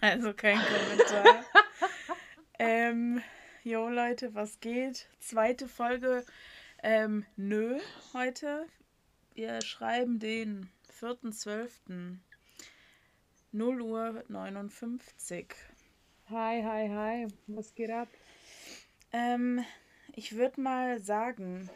Also kein Kommentar. ähm, jo Leute, was geht? Zweite Folge. Ähm, nö, heute. Wir schreiben den 4.12. 0 Uhr 59. Hi, hi, hi. Was geht ab? Ähm, ich würde mal sagen,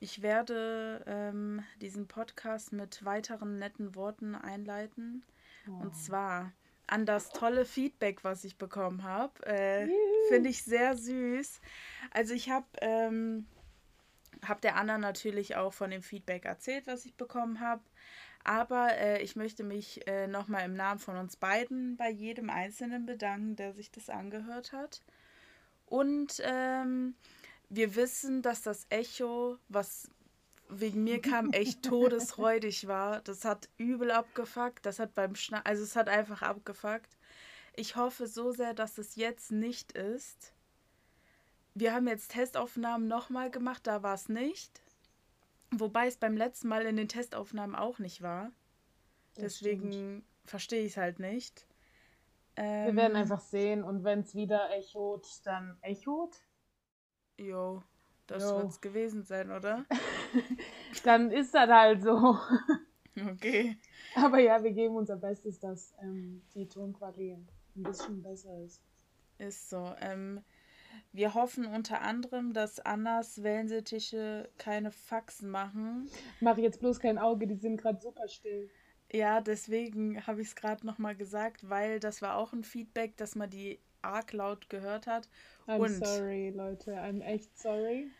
ich werde ähm, diesen Podcast mit weiteren netten Worten einleiten. Oh. Und zwar an das tolle Feedback, was ich bekommen habe. Äh, Finde ich sehr süß. Also ich habe ähm, hab der Anna natürlich auch von dem Feedback erzählt, was ich bekommen habe. Aber äh, ich möchte mich äh, nochmal im Namen von uns beiden bei jedem Einzelnen bedanken, der sich das angehört hat. Und ähm, wir wissen, dass das Echo, was wegen mir kam, echt todesreudig war. Das hat übel abgefuckt. Das hat beim Schna also es hat einfach abgefuckt. Ich hoffe so sehr, dass es jetzt nicht ist. Wir haben jetzt Testaufnahmen nochmal gemacht, da war es nicht. Wobei es beim letzten Mal in den Testaufnahmen auch nicht war. Deswegen verstehe ich es halt nicht. Ähm, Wir werden einfach sehen und wenn es wieder echot, dann echot. Jo, das wird es gewesen sein, oder? dann ist das halt so. Okay. Aber ja, wir geben unser Bestes, dass ähm, die Tonqualität ein bisschen besser ist. Ist so. Ähm, wir hoffen unter anderem, dass Annas Wellensittiche keine Faxen machen. Mach jetzt bloß kein Auge, die sind gerade super still. Ja, deswegen habe ich es gerade nochmal gesagt, weil das war auch ein Feedback, dass man die arg laut gehört hat. I'm Und sorry, Leute, I'm echt sorry.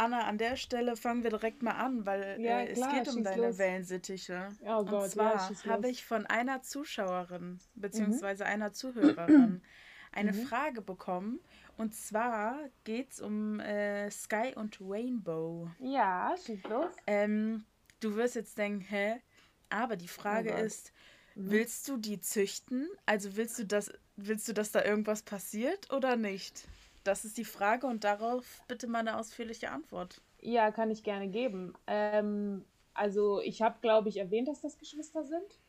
Anna, an der Stelle fangen wir direkt mal an, weil ja, äh, klar, es geht um deine los. Wellensittiche. Oh Gott, Und zwar ja, habe ich von einer Zuschauerin beziehungsweise mhm. einer Zuhörerin eine mhm. Frage bekommen und zwar geht es um äh, Sky und Rainbow. Ja, schieß los. Ähm, du wirst jetzt denken, hä? Aber die Frage oh ist, mhm. willst du die züchten? Also willst du das, willst du, dass da irgendwas passiert oder nicht? Das ist die Frage und darauf bitte mal eine ausführliche Antwort. Ja, kann ich gerne geben. Ähm, also ich habe, glaube ich, erwähnt, dass das Geschwister sind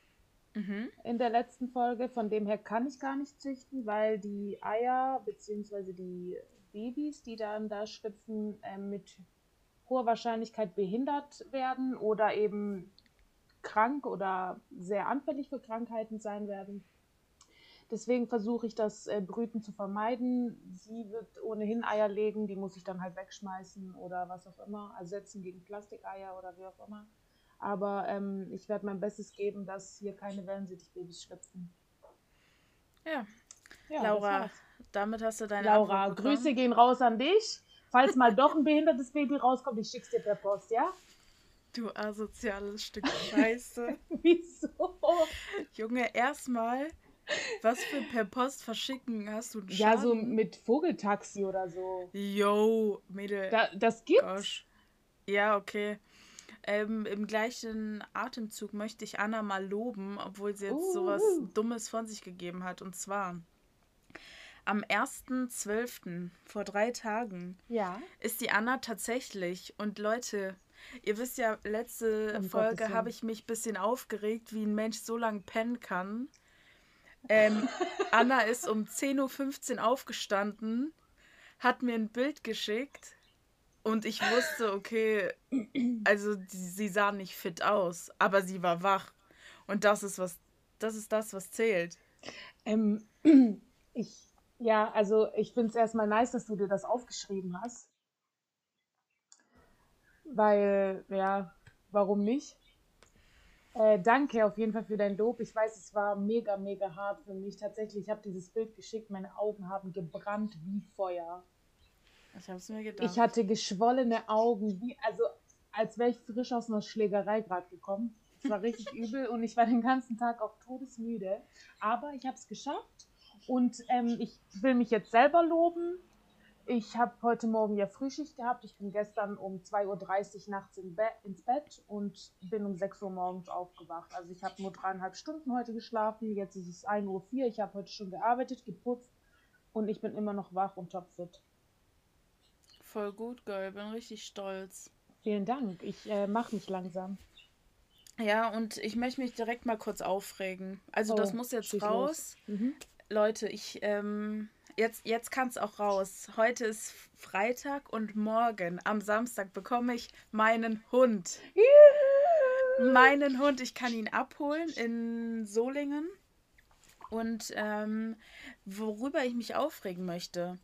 mhm. in der letzten Folge. Von dem her kann ich gar nicht züchten, weil die Eier bzw. die Babys, die dann da schlüpfen, äh, mit hoher Wahrscheinlichkeit behindert werden oder eben krank oder sehr anfällig für Krankheiten sein werden. Deswegen versuche ich das äh, Brüten zu vermeiden. Sie wird ohnehin Eier legen, die muss ich dann halt wegschmeißen oder was auch immer, ersetzen gegen Plastikeier oder wie auch immer. Aber ähm, ich werde mein Bestes geben, dass hier keine Wellensittichbabys schlüpfen. Ja. ja Laura, damit hast du deine Laura, Grüße gehen raus an dich. Falls mal doch ein behindertes Baby rauskommt, ich schick's dir per Post, ja? Du asoziales Stück Scheiße. Wieso? Junge, erstmal, was für per Post verschicken hast du? Ja, so mit Vogeltaxi oder so. Yo, Mädel. Da, das gibt's. Gosh. Ja, okay. Ähm, Im gleichen Atemzug möchte ich Anna mal loben, obwohl sie jetzt uh. sowas Dummes von sich gegeben hat. Und zwar am 1.12., vor drei Tagen, ja. ist die Anna tatsächlich. Und Leute, ihr wisst ja, letzte um Folge habe ich mich ein bisschen aufgeregt, wie ein Mensch so lange pennen kann. Ähm, Anna ist um 10.15 Uhr aufgestanden, hat mir ein Bild geschickt und ich wusste, okay, also sie sah nicht fit aus, aber sie war wach. Und das ist was, das ist das, was zählt. Ähm, ich, ja, also ich finde es erstmal nice, dass du dir das aufgeschrieben hast. Weil, ja, warum nicht? Äh, danke auf jeden Fall für dein Lob. Ich weiß, es war mega, mega hart für mich. Tatsächlich, ich habe dieses Bild geschickt, meine Augen haben gebrannt wie Feuer. Ich hab's mir gedacht. Ich hatte geschwollene Augen, wie, also als wäre ich frisch aus einer Schlägerei gerade gekommen. Es war richtig übel und ich war den ganzen Tag auch todesmüde. Aber ich habe es geschafft und ähm, ich will mich jetzt selber loben. Ich habe heute Morgen ja Frühschicht gehabt. Ich bin gestern um 2.30 Uhr nachts in Be ins Bett und bin um 6 Uhr morgens aufgewacht. Also ich habe nur dreieinhalb Stunden heute geschlafen. Jetzt ist es 1.04 Uhr. Ich habe heute schon gearbeitet, geputzt und ich bin immer noch wach und topfit. Voll gut, Girl. Bin richtig stolz. Vielen Dank. Ich äh, mache mich langsam. Ja, und ich möchte mich direkt mal kurz aufregen. Also, oh, das muss jetzt raus. Mhm. Leute, ich, ähm, jetzt, jetzt kann es auch raus. Heute ist Freitag und morgen, am Samstag, bekomme ich meinen Hund. Yeah. Meinen Hund. Ich kann ihn abholen in Solingen. Und ähm, worüber ich mich aufregen möchte.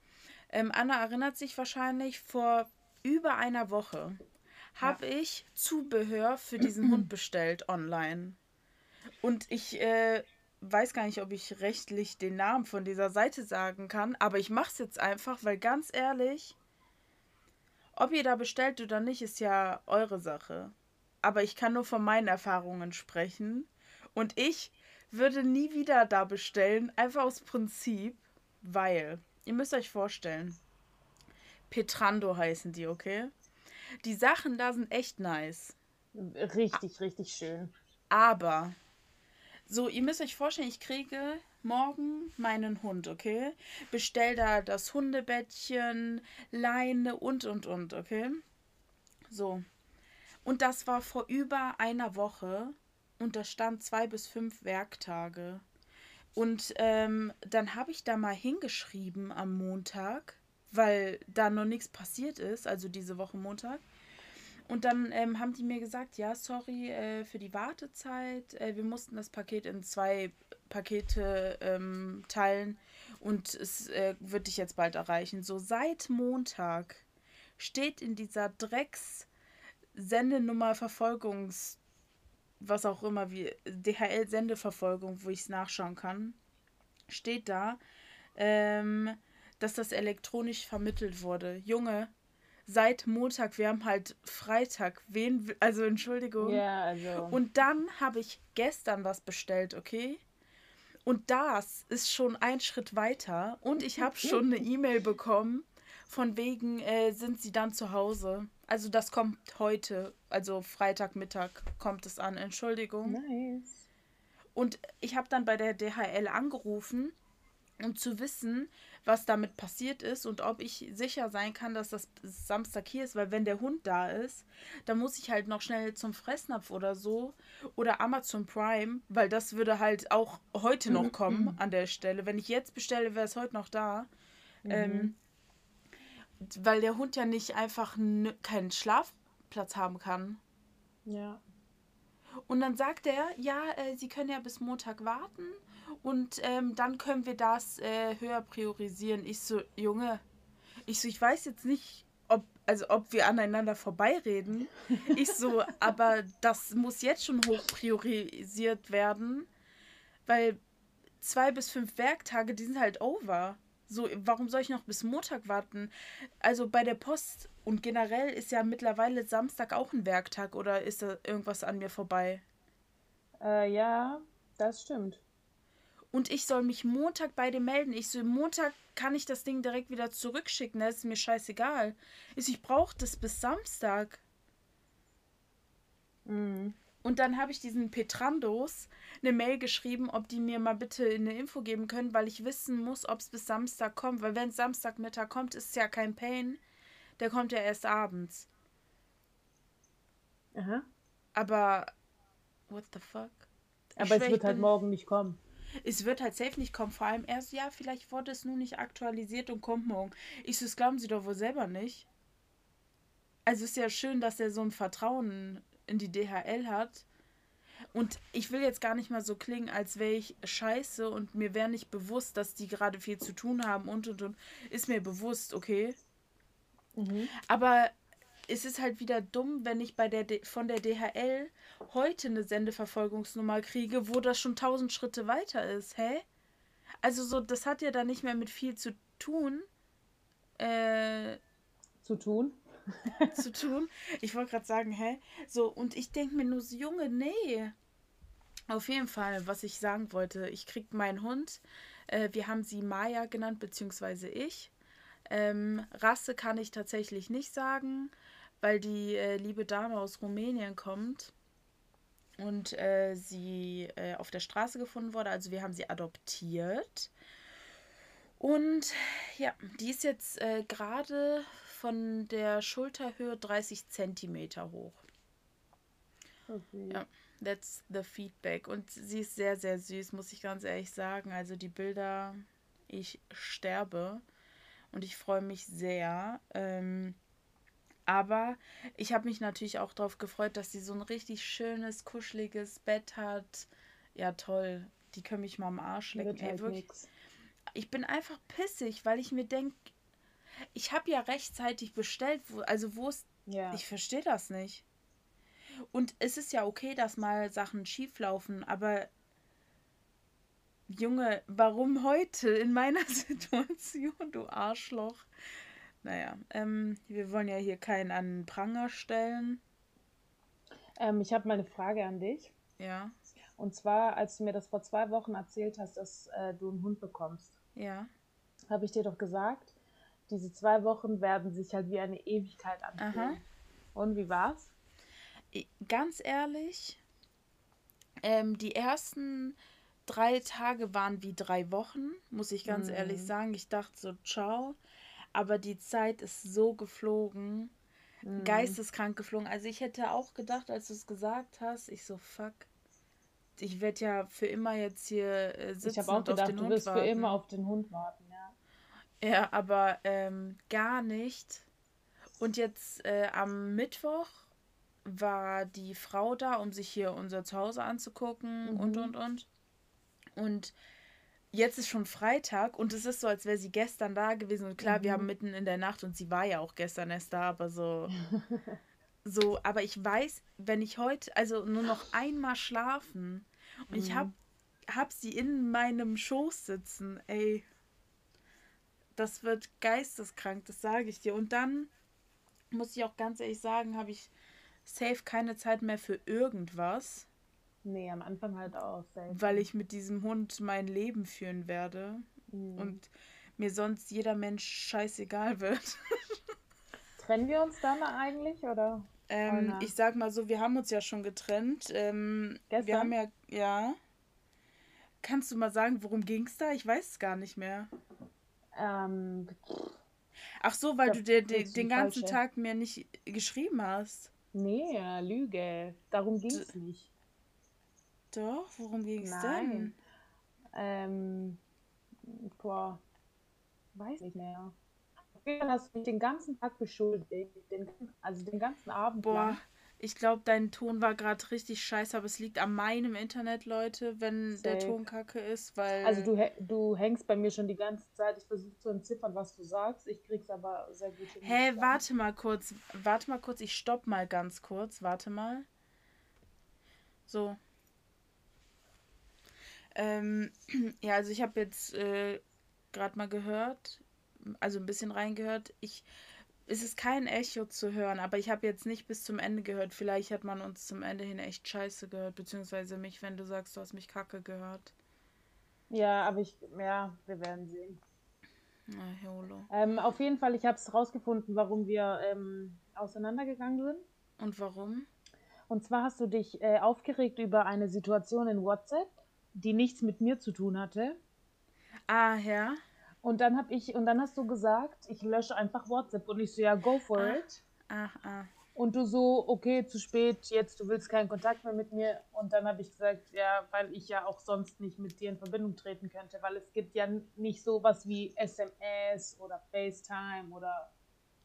Ähm, Anna erinnert sich wahrscheinlich, vor über einer Woche habe ja. ich Zubehör für diesen Hund bestellt online. Und ich äh, weiß gar nicht, ob ich rechtlich den Namen von dieser Seite sagen kann, aber ich mache es jetzt einfach, weil ganz ehrlich, ob ihr da bestellt oder nicht, ist ja eure Sache. Aber ich kann nur von meinen Erfahrungen sprechen. Und ich würde nie wieder da bestellen, einfach aus Prinzip, weil, ihr müsst euch vorstellen, Petrando heißen die, okay? Die Sachen da sind echt nice. Richtig, richtig schön. Aber so, ihr müsst euch vorstellen, ich kriege morgen meinen Hund, okay? Bestell da das Hundebettchen, Leine und und und, okay? So. Und das war vor über einer Woche und da stand zwei bis fünf Werktage. Und ähm, dann habe ich da mal hingeschrieben am Montag, weil da noch nichts passiert ist, also diese Woche Montag. Und dann ähm, haben die mir gesagt, ja, sorry äh, für die Wartezeit. Äh, wir mussten das Paket in zwei Pakete ähm, teilen und es äh, wird dich jetzt bald erreichen. So seit Montag steht in dieser Drecks Sendenummer Verfolgungs was auch immer wie DHL Sendeverfolgung, wo ich es nachschauen kann, steht da, ähm, dass das elektronisch vermittelt wurde. Junge, seit Montag, wir haben halt Freitag. Wen, also Entschuldigung. Ja, also. Und dann habe ich gestern was bestellt, okay? Und das ist schon ein Schritt weiter. Und ich habe schon eine E-Mail bekommen, von wegen, äh, sind sie dann zu Hause. Also das kommt heute, also Freitagmittag kommt es an, Entschuldigung. Nice. Und ich habe dann bei der DHL angerufen, um zu wissen, was damit passiert ist und ob ich sicher sein kann, dass das Samstag hier ist, weil wenn der Hund da ist, dann muss ich halt noch schnell zum Fressnapf oder so oder Amazon Prime, weil das würde halt auch heute noch kommen an der Stelle. Wenn ich jetzt bestelle, wäre es heute noch da. Mhm. Ähm, weil der Hund ja nicht einfach keinen Schlafplatz haben kann. Ja. Und dann sagt er, ja, äh, Sie können ja bis Montag warten und ähm, dann können wir das äh, höher priorisieren. Ich so, Junge, ich so, ich weiß jetzt nicht, ob, also ob wir aneinander vorbeireden. Ich so, aber das muss jetzt schon hoch priorisiert werden, weil zwei bis fünf Werktage, die sind halt over. So, warum soll ich noch bis Montag warten? Also bei der Post und generell ist ja mittlerweile Samstag auch ein Werktag oder ist da irgendwas an mir vorbei? Äh, ja, das stimmt. Und ich soll mich Montag bei dem melden. Ich so, Montag kann ich das Ding direkt wieder zurückschicken. Das ist mir scheißegal. Ich, ich brauche das bis Samstag. Mhm. Und dann habe ich diesen Petrandos eine Mail geschrieben, ob die mir mal bitte eine Info geben können, weil ich wissen muss, ob es bis Samstag kommt. Weil wenn es Samstagmittag kommt, ist es ja kein Pain. Der kommt ja erst abends. Aha. Aber, what the fuck? Aber es wird halt morgen nicht kommen. Es wird halt safe nicht kommen. Vor allem erst, ja, vielleicht wurde es nur nicht aktualisiert und kommt morgen. Ich so, das glauben sie doch wohl selber nicht. Also ist ja schön, dass er so ein Vertrauen in die DHL hat. Und ich will jetzt gar nicht mal so klingen, als wäre ich scheiße und mir wäre nicht bewusst, dass die gerade viel zu tun haben und und und. Ist mir bewusst, okay. Mhm. Aber es ist halt wieder dumm, wenn ich bei der D von der DHL heute eine Sendeverfolgungsnummer kriege, wo das schon tausend Schritte weiter ist. Hä? Also so, das hat ja dann nicht mehr mit viel zu tun. Äh, zu tun? zu tun. Ich wollte gerade sagen, hä? So, und ich denke mir nur so, Junge, nee. Auf jeden Fall, was ich sagen wollte, ich krieg meinen Hund. Äh, wir haben sie Maya genannt, beziehungsweise ich. Ähm, Rasse kann ich tatsächlich nicht sagen, weil die äh, liebe Dame aus Rumänien kommt und äh, sie äh, auf der Straße gefunden wurde. Also wir haben sie adoptiert. Und ja, die ist jetzt äh, gerade von der Schulterhöhe 30 Zentimeter hoch. Okay. Ja, that's the feedback. Und sie ist sehr, sehr süß, muss ich ganz ehrlich sagen. Also die Bilder, ich sterbe. Und ich freue mich sehr. Ähm, aber ich habe mich natürlich auch darauf gefreut, dass sie so ein richtig schönes, kuscheliges Bett hat. Ja, toll. Die können mich mal am Arsch lecken. Ey, halt wirklich. Nix. Ich bin einfach pissig, weil ich mir denke, ich habe ja rechtzeitig bestellt. Wo, also wo ist. Ja. Ich verstehe das nicht. Und es ist ja okay, dass mal Sachen schief laufen, aber Junge, warum heute in meiner Situation, du Arschloch? Naja, ähm, wir wollen ja hier keinen an Pranger stellen. Ähm, ich habe mal eine Frage an dich. Ja. Und zwar, als du mir das vor zwei Wochen erzählt hast, dass äh, du einen Hund bekommst. Ja. Habe ich dir doch gesagt, diese zwei Wochen werden sich halt wie eine Ewigkeit anfühlen. Aha. Und wie war's? Ganz ehrlich, ähm, die ersten drei Tage waren wie drei Wochen, muss ich ganz mhm. ehrlich sagen. Ich dachte so, ciao aber die Zeit ist so geflogen, mhm. geisteskrank geflogen. Also ich hätte auch gedacht, als du es gesagt hast, ich so, fuck, ich werde ja für immer jetzt hier äh, sitzen ich auch und gedacht, auf den du Hund wirst warten. für immer auf den Hund warten, ja. Ja, aber ähm, gar nicht. Und jetzt äh, am Mittwoch war die Frau da, um sich hier unser Zuhause anzugucken mhm. und und und. Und jetzt ist schon Freitag und es ist so, als wäre sie gestern da gewesen. Und klar, mhm. wir haben mitten in der Nacht und sie war ja auch gestern erst da, aber so. so, aber ich weiß, wenn ich heute, also nur noch einmal schlafen und mhm. ich hab, hab sie in meinem Schoß sitzen, ey. Das wird geisteskrank, das sage ich dir. Und dann muss ich auch ganz ehrlich sagen, habe ich safe keine Zeit mehr für irgendwas. Nee, am Anfang halt auch. Selten. Weil ich mit diesem Hund mein Leben führen werde. Mhm. Und mir sonst jeder Mensch scheißegal wird. Trennen wir uns dann eigentlich, oder? Ähm, ich sag mal so, wir haben uns ja schon getrennt. Ähm, Gestern? Wir haben ja, ja. Kannst du mal sagen, worum ging es da? Ich weiß es gar nicht mehr. Ähm, Ach so, weil du dir den, den ganzen falsche. Tag mir nicht geschrieben hast. Nee, Lüge. Darum ging es nicht. Doch, worum ging es denn? Ähm, boah, weiß nicht mehr. Du hast mich den ganzen Tag beschuldigt, den, also den ganzen Abend Boah, lang. ich glaube, dein Ton war gerade richtig scheiße, aber es liegt an meinem Internet, Leute, wenn Safe. der Ton kacke ist, weil... Also du, du hängst bei mir schon die ganze Zeit, ich versuche zu entziffern, was du sagst, ich krieg's aber sehr gut hin. Hä, hey, warte mal kurz, warte mal kurz, ich stopp mal ganz kurz, warte mal. So, ähm, ja, also ich habe jetzt äh, gerade mal gehört, also ein bisschen reingehört. Ich, es ist kein Echo zu hören, aber ich habe jetzt nicht bis zum Ende gehört. Vielleicht hat man uns zum Ende hin echt scheiße gehört, beziehungsweise mich, wenn du sagst, du hast mich kacke gehört. Ja, aber ich, ja, wir werden sehen. Na. Ähm, auf jeden Fall, ich habe es rausgefunden, warum wir ähm, auseinandergegangen sind. Und warum? Und zwar hast du dich äh, aufgeregt über eine Situation in WhatsApp die nichts mit mir zu tun hatte. Ah, ja. Und dann habe ich, und dann hast du gesagt, ich lösche einfach WhatsApp und ich so, ja, go for ah. it. Ah, ah. Und du so, okay, zu spät, jetzt du willst keinen Kontakt mehr mit mir. Und dann habe ich gesagt, ja, weil ich ja auch sonst nicht mit dir in Verbindung treten könnte, weil es gibt ja nicht sowas wie SMS oder FaceTime oder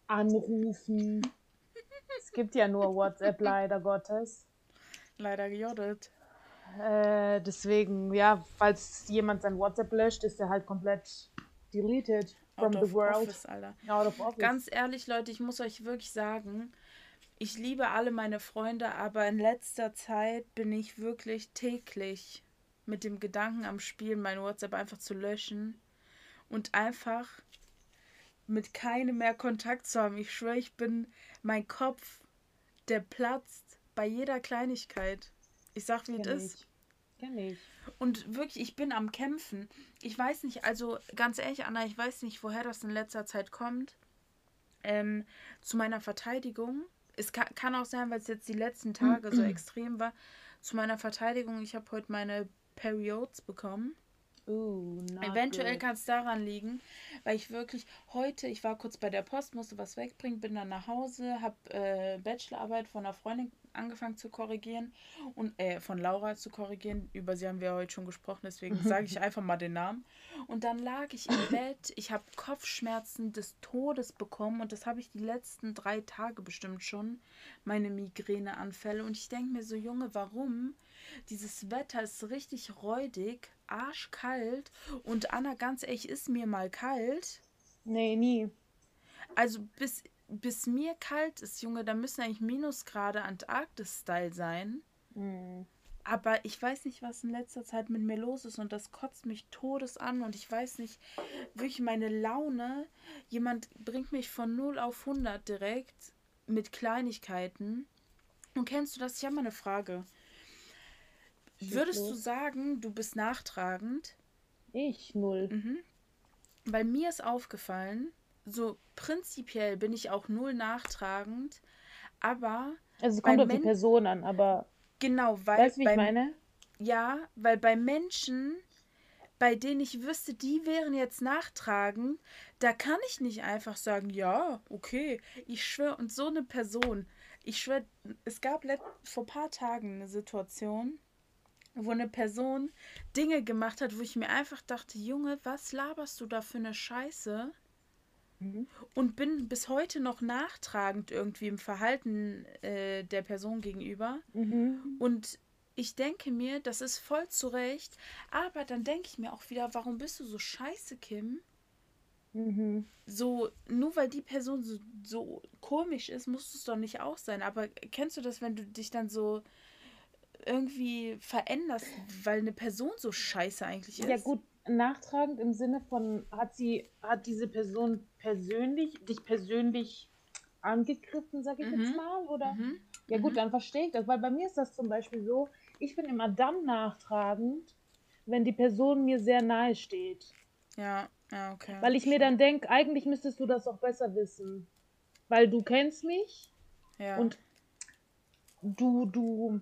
Anrufen. es gibt ja nur WhatsApp, leider Gottes. Leider gejodelt. Äh, deswegen, ja, falls jemand sein WhatsApp löscht, ist er halt komplett deleted from Out the world. Office, Alter. Out of office. Ganz ehrlich, Leute, ich muss euch wirklich sagen, ich liebe alle meine Freunde, aber in letzter Zeit bin ich wirklich täglich mit dem Gedanken am Spielen, mein WhatsApp einfach zu löschen und einfach mit keinem mehr Kontakt zu haben. Ich schwöre, ich bin mein Kopf, der platzt bei jeder Kleinigkeit. Ich sag, wie es ist. Kenn ich. Und wirklich, ich bin am Kämpfen. Ich weiß nicht, also ganz ehrlich, Anna, ich weiß nicht, woher das in letzter Zeit kommt. Ähm, zu meiner Verteidigung. Es kann, kann auch sein, weil es jetzt die letzten Tage so extrem war. Zu meiner Verteidigung, ich habe heute meine Periods bekommen. Uh, Eventuell kann es daran liegen, weil ich wirklich heute, ich war kurz bei der Post, musste was wegbringen, bin dann nach Hause, habe äh, Bachelorarbeit von einer Freundin angefangen zu korrigieren und äh, von Laura zu korrigieren. Über sie haben wir heute schon gesprochen, deswegen sage ich einfach mal den Namen. Und dann lag ich im Bett, ich habe Kopfschmerzen des Todes bekommen und das habe ich die letzten drei Tage bestimmt schon, meine Migräneanfälle. Und ich denke mir so, Junge, warum? Dieses Wetter ist richtig räudig, arschkalt und Anna, ganz ehrlich, ist mir mal kalt. Nee, nie. Also bis bis mir kalt ist, Junge, da müssen eigentlich Minusgrade Antarktis-Style sein. Mhm. Aber ich weiß nicht, was in letzter Zeit mit mir los ist und das kotzt mich todes an und ich weiß nicht, wirklich meine Laune. Jemand bringt mich von 0 auf 100 direkt mit Kleinigkeiten. Und kennst du das? Ich habe mal eine Frage. Würdest los. du sagen, du bist nachtragend? Ich null. Mhm. Weil mir ist aufgefallen, so prinzipiell bin ich auch null nachtragend, aber. Also es kommt auf die Person an, aber. Genau, weil. Weißt du, wie ich meine? Ja, weil bei Menschen, bei denen ich wüsste, die wären jetzt nachtragend, da kann ich nicht einfach sagen, ja, okay, ich schwöre, und so eine Person, ich schwöre, es gab vor ein paar Tagen eine Situation, wo eine Person Dinge gemacht hat, wo ich mir einfach dachte, Junge, was laberst du da für eine Scheiße? Mhm. Und bin bis heute noch nachtragend irgendwie im Verhalten äh, der Person gegenüber. Mhm. Und ich denke mir, das ist voll zu Recht. Aber dann denke ich mir auch wieder, warum bist du so scheiße, Kim? Mhm. So, nur weil die Person so, so komisch ist, muss es doch nicht auch sein. Aber kennst du das, wenn du dich dann so irgendwie veränderst, weil eine Person so scheiße eigentlich ist? Ja, gut, nachtragend im Sinne von, hat sie, hat diese Person persönlich, dich persönlich angegriffen, sag ich mhm. jetzt mal, oder? Mhm. Ja gut, mhm. dann verstehe ich das, weil bei mir ist das zum Beispiel so, ich bin immer dann nachtragend, wenn die Person mir sehr nahe steht. Ja, ja, okay. Weil ich mir dann denke, eigentlich müsstest du das auch besser wissen. Weil du kennst mich ja. und du, du,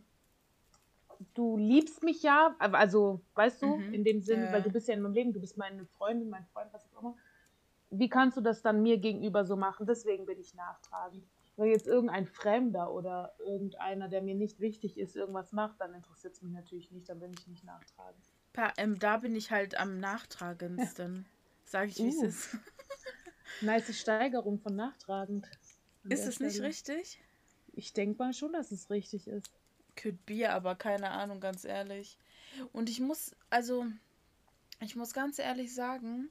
du liebst mich ja, also weißt du, mhm. in dem Sinn, ja. weil du bist ja in meinem Leben, du bist meine Freundin, mein Freund, was auch immer. Wie kannst du das dann mir gegenüber so machen? Deswegen bin ich nachtragend. Wenn jetzt irgendein Fremder oder irgendeiner, der mir nicht wichtig ist, irgendwas macht, dann interessiert es mich natürlich nicht, dann bin ich nicht nachtragend. Pa, ähm, da bin ich halt am nachtragendsten. Sag ich, wie uh. es ist. nice Steigerung von nachtragend. Ist es nicht richtig? Ich denke mal schon, dass es richtig ist. Could be, aber keine Ahnung, ganz ehrlich. Und ich muss, also, ich muss ganz ehrlich sagen,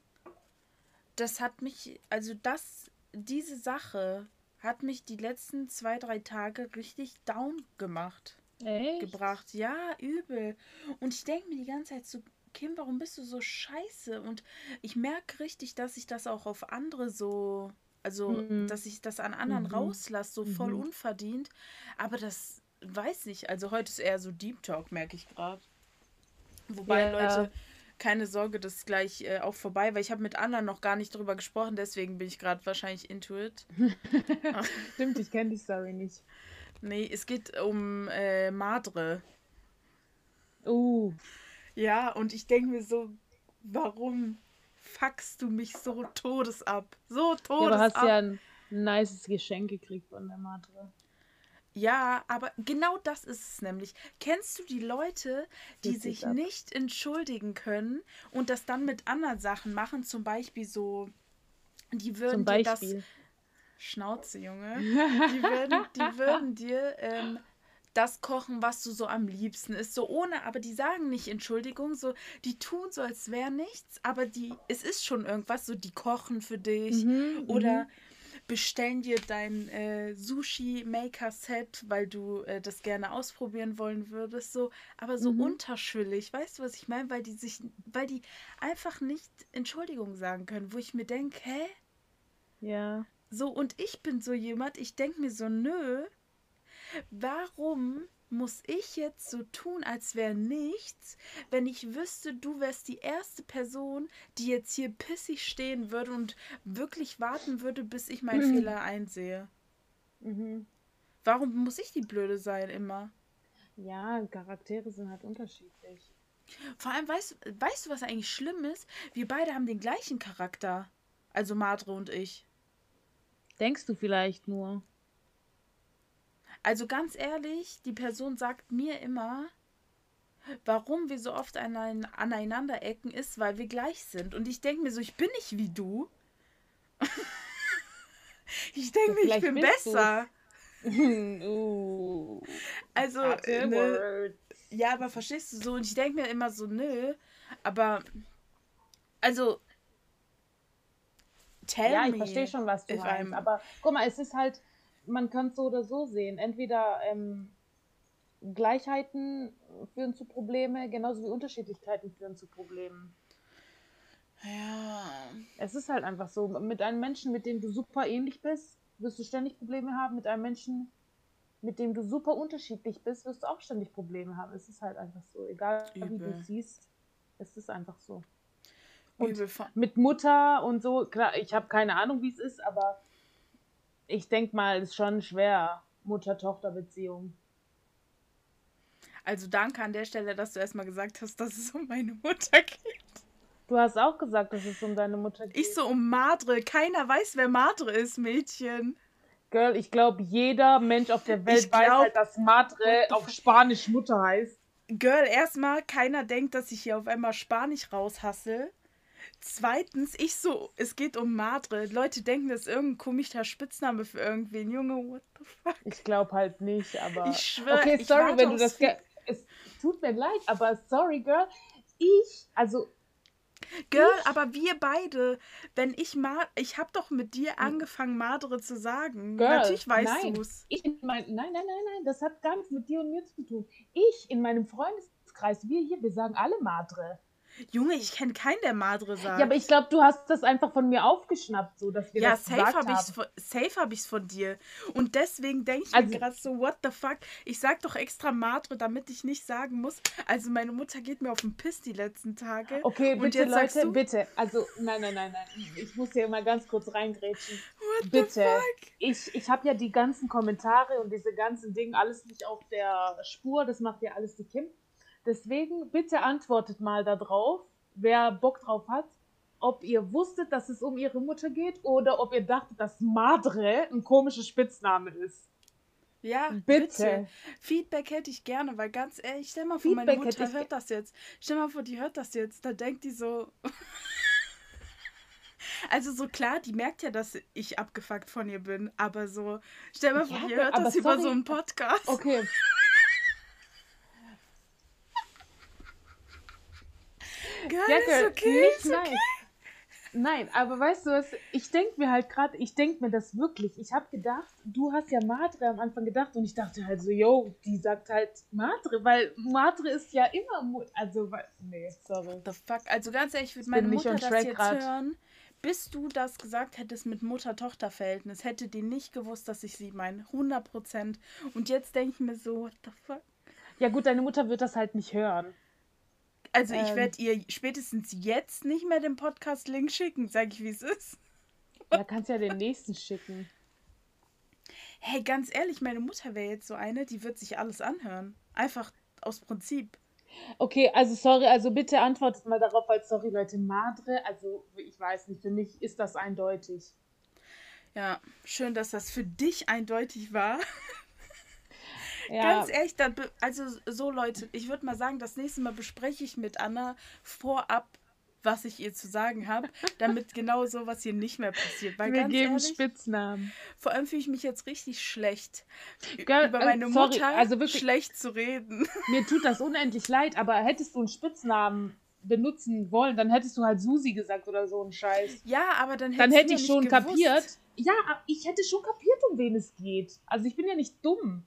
das hat mich, also das, diese Sache hat mich die letzten zwei, drei Tage richtig down gemacht. Echt? Gebracht. Ja, übel. Und ich denke mir die ganze Zeit so, Kim, warum bist du so scheiße? Und ich merke richtig, dass ich das auch auf andere so, also, mhm. dass ich das an anderen mhm. rauslasse, so voll mhm. unverdient. Aber das weiß nicht. Also heute ist eher so Deep Talk, merke ich gerade. Wobei, ja, Leute, keine Sorge, das ist gleich äh, auch vorbei, weil ich habe mit Anna noch gar nicht drüber gesprochen, deswegen bin ich gerade wahrscheinlich into it. Stimmt, ich kenne die Story nicht. Nee, es geht um äh, Madre. Uh. Ja, und ich denke mir so, warum fuckst du mich so todes ab? So todes ja, du hast ab. ja ein nices Geschenk gekriegt von der Madre. Ja, aber genau das ist es nämlich. Kennst du die Leute, die das sich nicht entschuldigen können und das dann mit anderen Sachen machen? Zum Beispiel so, die würden dir das. Schnauze, Junge. Die würden, die würden dir ähm, das kochen, was du so am liebsten ist. So ohne, aber die sagen nicht Entschuldigung, so, die tun so, als wäre nichts, aber die, es ist schon irgendwas, so, die kochen für dich. Mhm, oder. Mhm bestellen dir dein äh, Sushi-Maker-Set, weil du äh, das gerne ausprobieren wollen würdest, so, aber so mhm. unterschwellig, weißt du, was ich meine? Weil die sich, weil die einfach nicht Entschuldigung sagen können, wo ich mir denke, hä? Ja. So, und ich bin so jemand, ich denke mir so, nö, warum muss ich jetzt so tun, als wäre nichts, wenn ich wüsste, du wärst die erste Person, die jetzt hier pissig stehen würde und wirklich warten würde, bis ich meinen mhm. Fehler einsehe? Mhm. Warum muss ich die Blöde sein immer? Ja, Charaktere sind halt unterschiedlich. Vor allem, weißt, weißt du, was eigentlich schlimm ist? Wir beide haben den gleichen Charakter. Also Madre und ich. Denkst du vielleicht nur? Also ganz ehrlich, die Person sagt mir immer, warum wir so oft aneinander ecken, ist, weil wir gleich sind. Und ich denke mir so, ich bin nicht wie du. ich denke mir, ich bin besser. uh, also, ne, ja, aber verstehst du so? Und ich denke mir immer so, nö, aber, also, tell ja, ich verstehe schon, was du meinst. Aber guck mal, es ist halt, man kann es so oder so sehen. Entweder ähm, Gleichheiten führen zu Problemen, genauso wie Unterschiedlichkeiten führen zu Problemen. Ja. Es ist halt einfach so. Mit einem Menschen, mit dem du super ähnlich bist, wirst du ständig Probleme haben. Mit einem Menschen, mit dem du super unterschiedlich bist, wirst du auch ständig Probleme haben. Es ist halt einfach so. Egal Übel. wie du siehst, es ist einfach so. Und mit Mutter und so, klar, ich habe keine Ahnung, wie es ist, aber ich denke mal, es ist schon schwer, Mutter-Tochter-Beziehung. Also danke an der Stelle, dass du erstmal gesagt hast, dass es um meine Mutter geht. Du hast auch gesagt, dass es um deine Mutter geht. Ich so um Madre. Keiner weiß, wer Madre ist, Mädchen. Girl, ich glaube, jeder Mensch auf der Welt glaub, weiß halt, dass Madre auf Spanisch Mutter heißt. Girl, erstmal, keiner denkt, dass ich hier auf einmal Spanisch raushassel. Zweitens, ich so, es geht um Madre. Leute denken, das ist irgendein komischer Spitzname für irgendwen. Junge, what the fuck? Ich glaube halt nicht, aber. Ich schwöre. Okay, sorry, wenn du das. Es tut mir leid, aber sorry, Girl. Ich, also Girl, ich? aber wir beide, wenn ich mal, ich habe doch mit dir hm. angefangen, Madre zu sagen. Girl, Natürlich weißt du es. Nein, nein, nein, nein, das hat gar nichts mit dir und mir zu tun. Ich in meinem Freundeskreis, wir hier, wir sagen alle Madre. Junge, ich kenne keinen, der Madre sagt. Ja, aber ich glaube, du hast das einfach von mir aufgeschnappt, so dass wir ja, das safe hab ich's von, safe habe ich es von dir. Und deswegen denke ich also, mir gerade so, what the fuck? Ich sag doch extra Madre, damit ich nicht sagen muss. Also meine Mutter geht mir auf den Piss die letzten Tage. Okay, bitte Leute, bitte. Also nein, nein, nein, nein. Ich muss hier mal ganz kurz reingrätschen. What bitte. The fuck? Ich, ich habe ja die ganzen Kommentare und diese ganzen Dinge alles nicht auf der Spur. Das macht ja alles die Kim. Deswegen bitte antwortet mal darauf, wer Bock drauf hat, ob ihr wusstet, dass es um ihre Mutter geht oder ob ihr dachtet, dass Madre ein komischer Spitzname ist. Ja, bitte. bitte. Feedback hätte ich gerne, weil ganz ehrlich, stell mal vor, Feedback meine Mutter hört das jetzt. Stell mal vor, die hört das jetzt. Da denkt die so. also so klar, die merkt ja, dass ich abgefuckt von ihr bin, aber so, stell mal vor, ja, die hört das sorry. über so einen Podcast. Okay. Jacke, okay, nicht nice. Okay. Nein, aber weißt du was, ich denke mir halt gerade, ich denke mir das wirklich. Ich habe gedacht, du hast ja Madre am Anfang gedacht und ich dachte halt so, yo, die sagt halt Madre, weil Madre ist ja immer, Mut also, nee, sorry. The fuck, also ganz ehrlich, ich würde meine Mutter das jetzt grad. hören, bis du das gesagt hättest mit Mutter-Tochter-Verhältnis, hätte die nicht gewusst, dass ich sie meine, 100%. Und jetzt denke ich mir so, what the fuck? Ja gut, deine Mutter wird das halt nicht hören. Also ich ähm, werde ihr spätestens jetzt nicht mehr den Podcast-Link schicken, sag ich, wie es ist. Ja, kannst ja den nächsten schicken. Hey, ganz ehrlich, meine Mutter wäre jetzt so eine, die wird sich alles anhören. Einfach aus Prinzip. Okay, also sorry, also bitte antwortet mal darauf, weil sorry Leute, Madre, also ich weiß nicht, für mich ist das eindeutig. Ja, schön, dass das für dich eindeutig war. Ja. Ganz ehrlich, dann, also so Leute, ich würde mal sagen, das nächste Mal bespreche ich mit Anna vorab, was ich ihr zu sagen habe, damit genau sowas hier nicht mehr passiert. Weil Wir geben ehrlich, Spitznamen. Vor allem fühle ich mich jetzt richtig schlecht, Girl, über meine äh, sorry, Mutter also wirklich, schlecht zu reden. Mir tut das unendlich leid, aber hättest du einen Spitznamen benutzen wollen, dann hättest du halt Susi gesagt oder so ein Scheiß. Ja, aber dann Dann hätte ich schon gewusst. kapiert. Ja, ich hätte schon kapiert, um wen es geht. Also ich bin ja nicht dumm.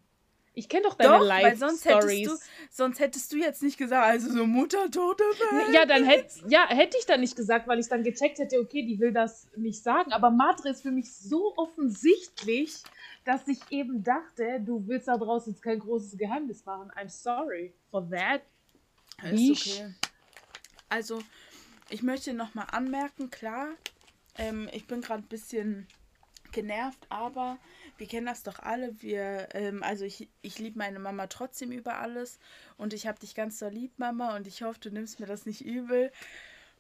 Ich kenne doch deine Life sonst Stories. Hättest du, sonst hättest du jetzt nicht gesagt, also so Mutter tote Ja, dann hätte ja, hätte ich dann nicht gesagt, weil ich dann gecheckt hätte, okay, die will das nicht sagen. Aber Madre ist für mich so offensichtlich, dass ich eben dachte, du willst da draußen jetzt kein großes Geheimnis machen. I'm sorry for that. Ist okay. Also, ich möchte nochmal anmerken, klar, ähm, ich bin gerade ein bisschen genervt, aber wir kennen das doch alle. Wir, ähm, also ich, ich liebe meine Mama trotzdem über alles und ich habe dich ganz so lieb, Mama, und ich hoffe, du nimmst mir das nicht übel.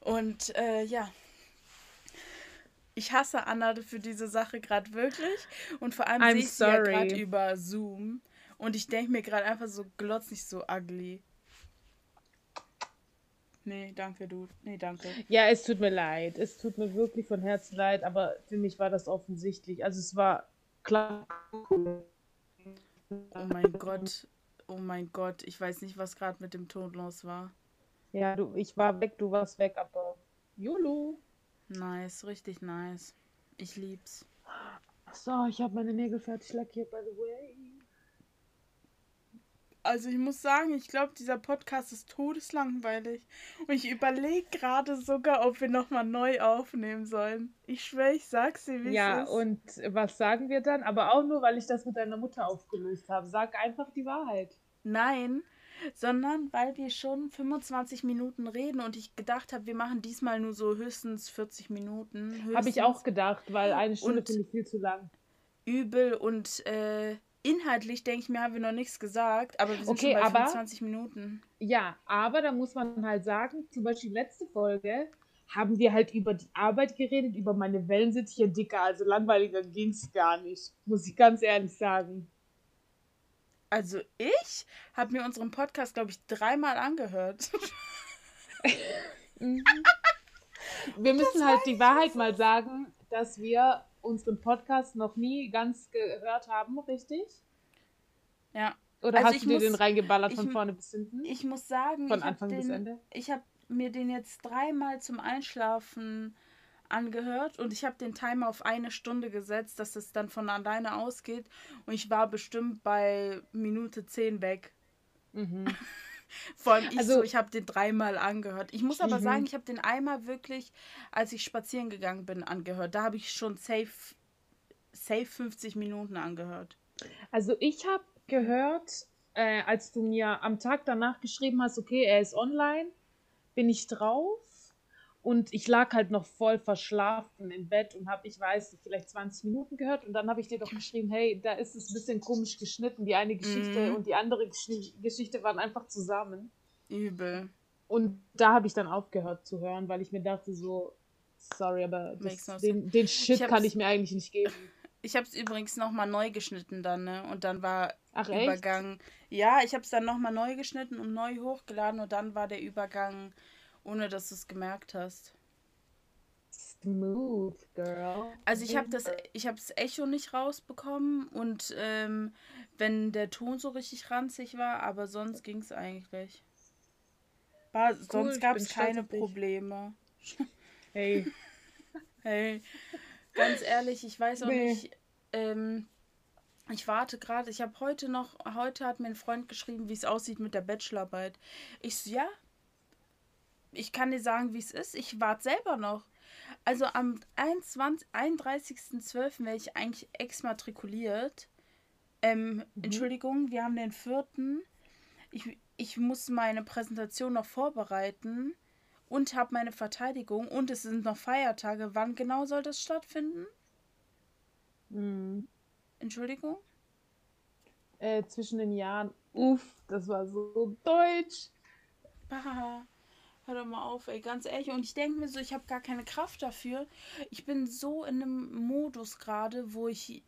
Und äh, ja, ich hasse Anna für diese Sache gerade wirklich. Und vor allem sehe ich sie ja gerade über Zoom. Und ich denke mir gerade einfach so, glotz nicht so ugly. Nee, danke, du. Nee, danke. Ja, es tut mir leid. Es tut mir wirklich von Herzen leid, aber für mich war das offensichtlich. Also es war klar. Oh mein Gott. Oh mein Gott. Ich weiß nicht, was gerade mit dem Ton los war. Ja, du, ich war weg, du warst weg, aber YOLO. Nice, richtig nice. Ich lieb's. So, ich habe meine Nägel fertig lackiert, by the way. Also ich muss sagen, ich glaube, dieser Podcast ist todeslangweilig. Und ich überlege gerade sogar, ob wir nochmal neu aufnehmen sollen. Ich schwöre, ich sag's dir, wie ja, es ist. Ja, und was sagen wir dann? Aber auch nur, weil ich das mit deiner Mutter aufgelöst habe. Sag einfach die Wahrheit. Nein, sondern weil wir schon 25 Minuten reden und ich gedacht habe, wir machen diesmal nur so höchstens 40 Minuten. Habe ich auch gedacht, weil eine Stunde finde ich viel zu lang. Übel und äh, inhaltlich denke ich mir, haben wir noch nichts gesagt, aber wir sind okay, schon bei aber, 25 Minuten. Ja, aber da muss man halt sagen, zum Beispiel letzte Folge haben wir halt über die Arbeit geredet, über meine Wellensittiche dicker, also langweiliger ging es gar nicht, muss ich ganz ehrlich sagen. Also ich habe mir unseren Podcast, glaube ich, dreimal angehört. Mhm. wir müssen halt die Wahrheit mal sagen, dass wir unseren Podcast noch nie ganz gehört haben, richtig? Ja. Oder also hast du dir muss, den reingeballert von vorne bis hinten? Ich muss sagen, von Anfang den, bis Ende. Ich habe mir den jetzt dreimal zum Einschlafen angehört und ich habe den Timer auf eine Stunde gesetzt, dass es dann von alleine ausgeht und ich war bestimmt bei Minute 10 weg. Mhm. Vor allem ich also, so, ich habe den dreimal angehört. Ich muss aber mhm. sagen, ich habe den einmal wirklich, als ich spazieren gegangen bin, angehört. Da habe ich schon safe, safe 50 Minuten angehört. Also ich habe gehört, äh, als du mir am Tag danach geschrieben hast, okay, er ist online, bin ich drauf und ich lag halt noch voll verschlafen im Bett und habe, ich weiß, vielleicht 20 Minuten gehört. Und dann habe ich dir doch geschrieben, hey, da ist es ein bisschen komisch geschnitten. Die eine Geschichte mm. und die andere Geschichte waren einfach zusammen. Übel. Und da habe ich dann aufgehört zu hören, weil ich mir dachte so, sorry, aber das, den, den Shit ich kann ich mir eigentlich nicht geben. Ich habe es übrigens nochmal neu geschnitten dann, ne? Und dann war Ach, Übergang. Echt? Ja, ich habe es dann nochmal neu geschnitten und neu hochgeladen und dann war der Übergang ohne dass du es gemerkt hast. Smooth, girl. Also ich habe das, ich habe das Echo nicht rausbekommen und ähm, wenn der Ton so richtig ranzig war, aber sonst ging es eigentlich. War, cool, sonst gab es keine Probleme. Hey. hey. Ganz ehrlich, ich weiß auch nee. nicht. Ähm, ich warte gerade. Ich habe heute noch, heute hat mir ein Freund geschrieben, wie es aussieht mit der Bachelorarbeit. Ich so, ja, ich kann dir sagen, wie es ist. Ich warte selber noch. Also am 31.12. werde ich eigentlich exmatrikuliert. Ähm, mhm. Entschuldigung, wir haben den vierten. Ich, ich muss meine Präsentation noch vorbereiten und habe meine Verteidigung und es sind noch Feiertage. Wann genau soll das stattfinden? Mhm. Entschuldigung? Äh, zwischen den Jahren. Uff, das war so deutsch. Bah. Hör doch mal auf, ey, ganz ehrlich. Und ich denke mir so, ich habe gar keine Kraft dafür. Ich bin so in einem Modus gerade, wo ich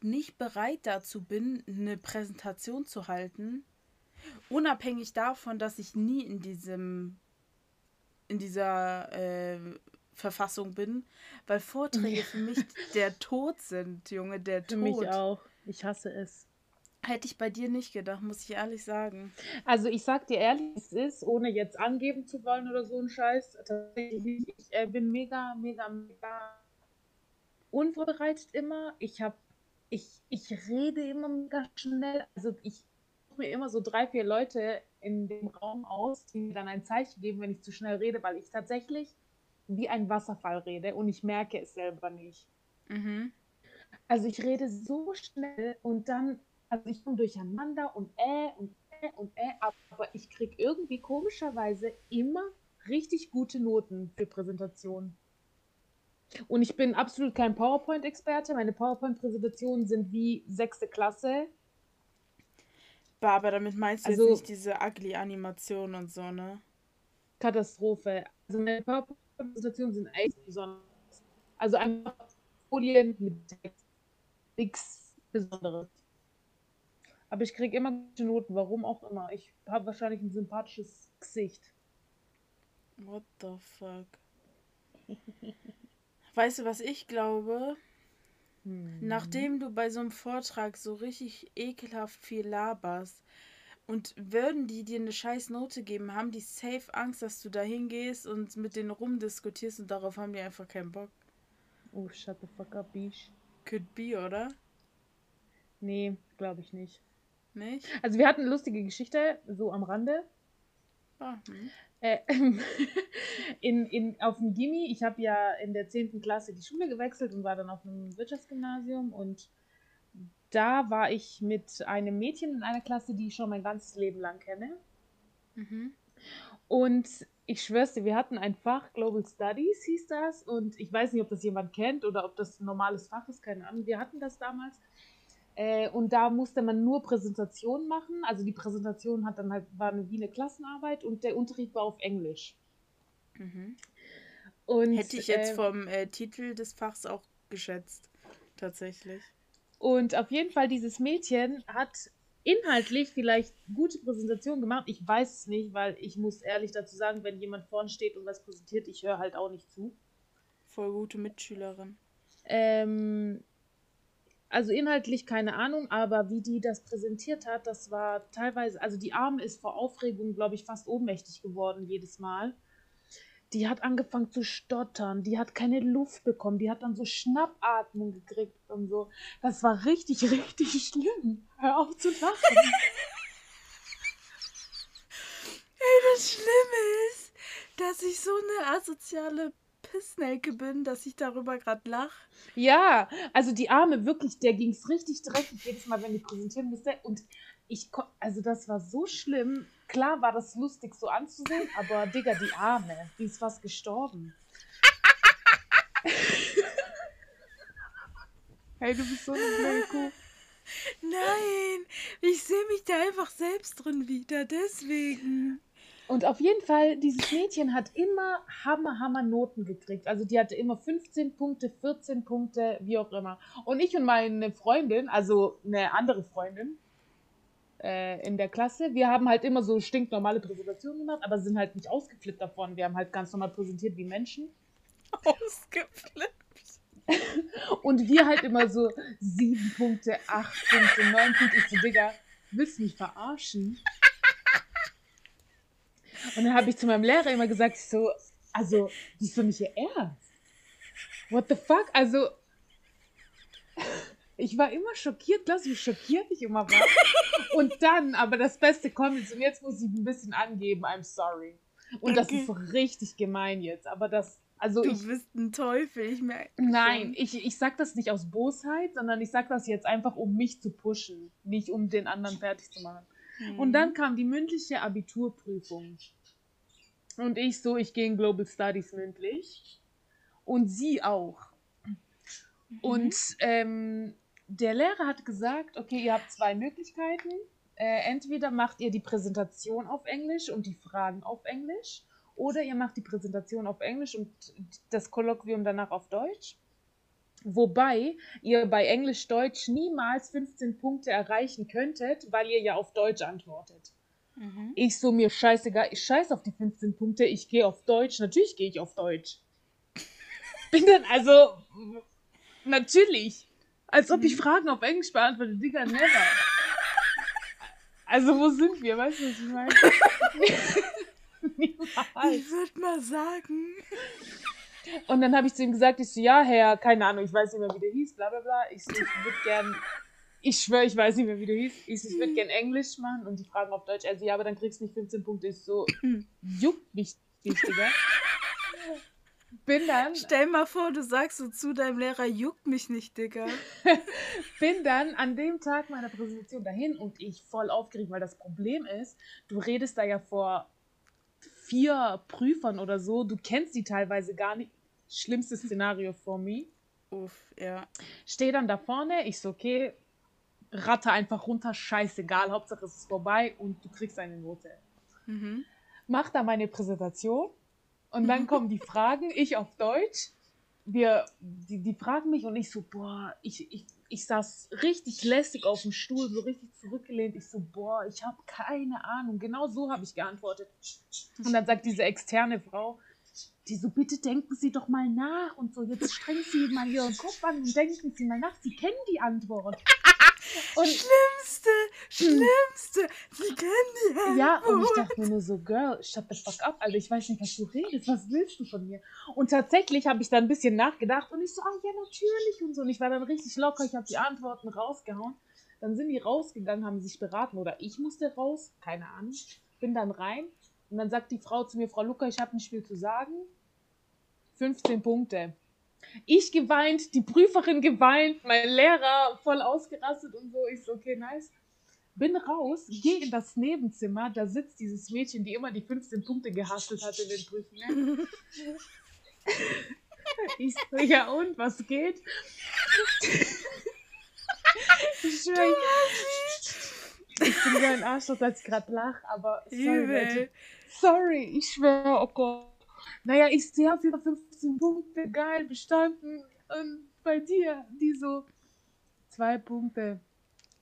nicht bereit dazu bin, eine Präsentation zu halten. Unabhängig davon, dass ich nie in diesem in dieser äh, Verfassung bin, weil Vorträge für mich der Tod sind, Junge, der Tod. Für mich auch. Ich hasse es. Hätte ich bei dir nicht gedacht, muss ich ehrlich sagen. Also ich sag dir ehrlich, es ist, ohne jetzt angeben zu wollen oder so ein Scheiß, tatsächlich, ich äh, bin mega, mega, mega unvorbereitet immer. Ich habe, ich, ich rede immer mega schnell. Also ich suche mir immer so drei, vier Leute in dem Raum aus, die mir dann ein Zeichen geben, wenn ich zu schnell rede, weil ich tatsächlich wie ein Wasserfall rede und ich merke es selber nicht. Mhm. Also ich rede so schnell und dann also ich komme durcheinander und äh und äh und äh, aber ich kriege irgendwie komischerweise immer richtig gute Noten für Präsentationen. Und ich bin absolut kein PowerPoint-Experte. Meine PowerPoint-Präsentationen sind wie sechste Klasse. Aber damit meinst du also, jetzt nicht diese ugly Animation und so, ne? Katastrophe. Also meine PowerPoint-Präsentationen sind echt besonders. Also einfach Folien mit Text. Nichts Besonderes. Aber ich kriege immer gute Noten, warum auch immer. Ich habe wahrscheinlich ein sympathisches Gesicht. What the fuck? weißt du, was ich glaube? Hm. Nachdem du bei so einem Vortrag so richtig ekelhaft viel laberst und würden die dir eine scheiß Note geben, haben die safe Angst, dass du da hingehst und mit denen rumdiskutierst und darauf haben die einfach keinen Bock. Oh, shut the fuck up, Bish. Could be, oder? Nee, glaube ich nicht. Nicht? Also wir hatten eine lustige Geschichte, so am Rande. Ah, hm. äh, in, in, auf dem Gimmi, ich habe ja in der 10. Klasse die Schule gewechselt und war dann auf einem Wirtschaftsgymnasium und da war ich mit einem Mädchen in einer Klasse, die ich schon mein ganzes Leben lang kenne. Mhm. Und ich schwör's dir, wir hatten ein Fach, Global Studies hieß das, und ich weiß nicht, ob das jemand kennt oder ob das ein normales Fach ist, keine Ahnung. Wir hatten das damals. Äh, und da musste man nur Präsentationen machen. Also die Präsentation hat dann halt, war eine, wie eine Klassenarbeit und der Unterricht war auf Englisch. Mhm. Und, Hätte ich jetzt äh, vom äh, Titel des Fachs auch geschätzt, tatsächlich. Und auf jeden Fall, dieses Mädchen hat inhaltlich vielleicht gute Präsentation gemacht. Ich weiß es nicht, weil ich muss ehrlich dazu sagen, wenn jemand vorne steht und was präsentiert, ich höre halt auch nicht zu. Voll gute Mitschülerin. Ähm, also inhaltlich keine Ahnung, aber wie die das präsentiert hat, das war teilweise, also die Arme ist vor Aufregung, glaube ich, fast ohnmächtig geworden jedes Mal. Die hat angefangen zu stottern, die hat keine Luft bekommen, die hat dann so Schnappatmung gekriegt und so. Das war richtig, richtig schlimm. Hör auf zu lachen. Ey, das Schlimme ist, dass ich so eine asoziale Pissnelke bin, dass ich darüber gerade lache. Ja, also die Arme, wirklich, der ging es richtig dreckig jedes Mal, wenn die präsentieren musste. Und ich, also das war so schlimm. Klar war das lustig so anzusehen, aber Digga, die Arme, die ist fast gestorben. hey, du bist so eine blöde Kuh. Nein, ich sehe mich da einfach selbst drin wieder, deswegen. Und auf jeden Fall, dieses Mädchen hat immer Hammer, Hammer Noten gekriegt. Also die hatte immer 15 Punkte, 14 Punkte, wie auch immer. Und ich und meine Freundin, also eine andere Freundin äh, in der Klasse, wir haben halt immer so stinknormale Präsentationen gemacht, aber sind halt nicht ausgeflippt davon. Wir haben halt ganz normal präsentiert wie Menschen. Ausgeflippt. und wir halt immer so 7 Punkte, 8 Punkte, 9 Punkte. Ich so, Digga, willst du mich verarschen? Und dann habe ich zu meinem Lehrer immer gesagt, so, also, die ist für mich ihr Ernst. What the fuck? Also, ich war immer schockiert, lass wie schockiert ich immer war. Und dann, aber das Beste kommt jetzt, und jetzt muss ich ein bisschen angeben, I'm sorry. Und okay. das ist richtig gemein jetzt, aber das, also du ich, bist ein Teufel, ich merke. Nein, ich, ich sag das nicht aus Bosheit, sondern ich sag das jetzt einfach, um mich zu pushen, nicht um den anderen fertig zu machen. Mhm. Und dann kam die mündliche Abiturprüfung. Und ich so, ich gehe in Global Studies mündlich. Und sie auch. Mhm. Und ähm, der Lehrer hat gesagt, okay, ihr habt zwei Möglichkeiten. Äh, entweder macht ihr die Präsentation auf Englisch und die Fragen auf Englisch. Oder ihr macht die Präsentation auf Englisch und das Kolloquium danach auf Deutsch. Wobei ihr bei Englisch-Deutsch niemals 15 Punkte erreichen könntet, weil ihr ja auf Deutsch antwortet. Mhm. Ich so, mir scheißegal, ich scheiß auf die 15 Punkte, ich gehe auf Deutsch. Natürlich gehe ich auf Deutsch. Bin dann also, natürlich. Als ob ich mhm. Fragen auf Englisch beantworte, Digga, never. Also, wo sind wir? Weißt du, was ich meine? Ich würde mal sagen. Und dann habe ich zu ihm gesagt, ich so, ja, Herr, keine Ahnung, ich weiß nicht mehr, wie der hieß, bla bla bla. Ich so, ich würde gern ich schwöre, ich weiß nicht mehr, wie du hieß. Ich, ich würde gerne Englisch machen und die fragen auf Deutsch. Also, ja, aber dann kriegst du nicht 15 Punkte. Ich so, juckt mich nicht, Digga. Bin dann. Stell mal vor, du sagst so zu deinem Lehrer, juckt mich nicht, Digga. bin dann an dem Tag meiner Präsentation dahin und ich voll aufgeregt, weil das Problem ist, du redest da ja vor vier Prüfern oder so, du kennst sie teilweise gar nicht. Schlimmstes Szenario for me. Uff, ja. Stehe dann da vorne, ich so, okay, ratte einfach runter, scheißegal, Hauptsache es ist vorbei und du kriegst eine Note. Mhm. Mach da meine Präsentation und dann kommen die Fragen, ich auf Deutsch. Wir, die, die fragen mich und ich so, boah, ich, ich, ich saß richtig lässig auf dem Stuhl, so richtig zurückgelehnt. Ich so, boah, ich habe keine Ahnung. Genau so habe ich geantwortet. Und dann sagt diese externe Frau, die so, bitte denken Sie doch mal nach und so, jetzt strengen Sie mal Ihren Kopf an und denken Sie mal nach, Sie kennen die Antwort. Und schlimmste, schlimmste, Sie kennen die Antwort. Ja, und ich dachte mir nur so, Girl, shut the fuck up, Alter, ich weiß nicht, was du redest, was willst du von mir? Und tatsächlich habe ich dann ein bisschen nachgedacht und ich so, ah ja, natürlich und so. Und ich war dann richtig locker, ich habe die Antworten rausgehauen. Dann sind die rausgegangen, haben sich beraten oder ich musste raus, keine Ahnung. Bin dann rein und dann sagt die Frau zu mir, Frau Luca, ich habe nicht viel zu sagen. 15 Punkte. Ich geweint, die Prüferin geweint, mein Lehrer voll ausgerastet und so. Ich so, okay, nice. Bin raus, gehe in das Nebenzimmer, da sitzt dieses Mädchen, die immer die 15 Punkte gehasselt hat in den Prüfungen. ich so, ja und, was geht? ich schwöre, ich bin wie ein Arschloch, als ich gerade lache, aber sorry, Leute. Sorry, ich schwöre, oh Gott. Naja, ich sehe auf jeden Fall 15 Punkte, geil, bestanden. Und bei dir, die so zwei Punkte